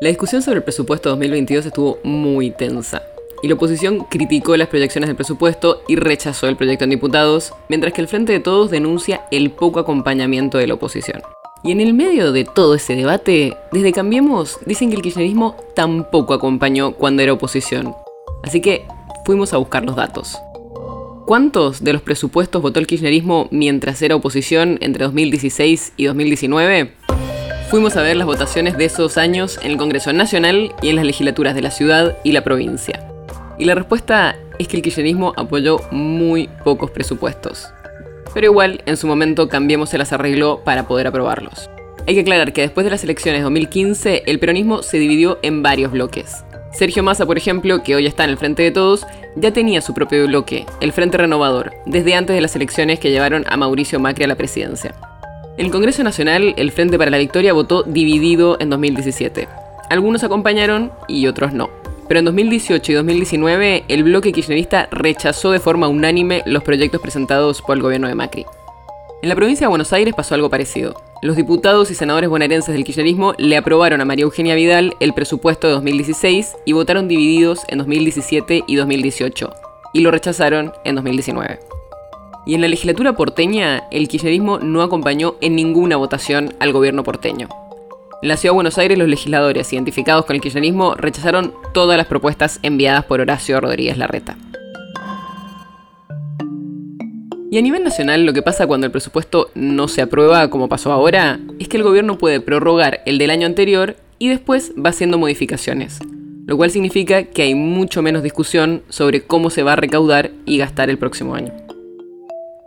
La discusión sobre el presupuesto 2022 estuvo muy tensa, y la oposición criticó las proyecciones del presupuesto y rechazó el proyecto en diputados, mientras que el Frente de Todos denuncia el poco acompañamiento de la oposición. Y en el medio de todo ese debate, desde Cambiemos dicen que el kirchnerismo tampoco acompañó cuando era oposición. Así que fuimos a buscar los datos. ¿Cuántos de los presupuestos votó el kirchnerismo mientras era oposición entre 2016 y 2019? Fuimos a ver las votaciones de esos años en el Congreso Nacional y en las legislaturas de la ciudad y la provincia. Y la respuesta es que el kirchnerismo apoyó muy pocos presupuestos. Pero igual, en su momento Cambiemos se las arregló para poder aprobarlos. Hay que aclarar que después de las elecciones de 2015, el peronismo se dividió en varios bloques. Sergio Massa, por ejemplo, que hoy está en el Frente de Todos, ya tenía su propio bloque, el Frente Renovador, desde antes de las elecciones que llevaron a Mauricio Macri a la presidencia. El Congreso Nacional, el Frente para la Victoria votó dividido en 2017. Algunos acompañaron y otros no. Pero en 2018 y 2019, el bloque kirchnerista rechazó de forma unánime los proyectos presentados por el gobierno de Macri. En la provincia de Buenos Aires pasó algo parecido. Los diputados y senadores bonaerenses del kirchnerismo le aprobaron a María Eugenia Vidal el presupuesto de 2016 y votaron divididos en 2017 y 2018, y lo rechazaron en 2019. Y en la legislatura porteña, el kirchnerismo no acompañó en ninguna votación al gobierno porteño. En la ciudad de Buenos Aires, los legisladores identificados con el kirchnerismo rechazaron todas las propuestas enviadas por Horacio Rodríguez Larreta. Y a nivel nacional, lo que pasa cuando el presupuesto no se aprueba, como pasó ahora, es que el gobierno puede prorrogar el del año anterior y después va haciendo modificaciones, lo cual significa que hay mucho menos discusión sobre cómo se va a recaudar y gastar el próximo año.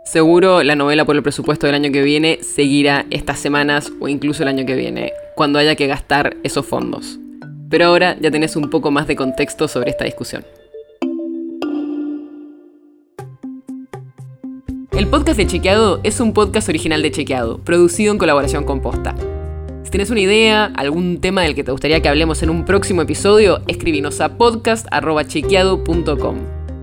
Seguro la novela por el presupuesto del año que viene seguirá estas semanas o incluso el año que viene, cuando haya que gastar esos fondos. Pero ahora ya tenés un poco más de contexto sobre esta discusión. El podcast de Chequeado es un podcast original de Chequeado, producido en colaboración con Posta. Si tienes una idea, algún tema del que te gustaría que hablemos en un próximo episodio, escribinos a podcast.chequeado.com.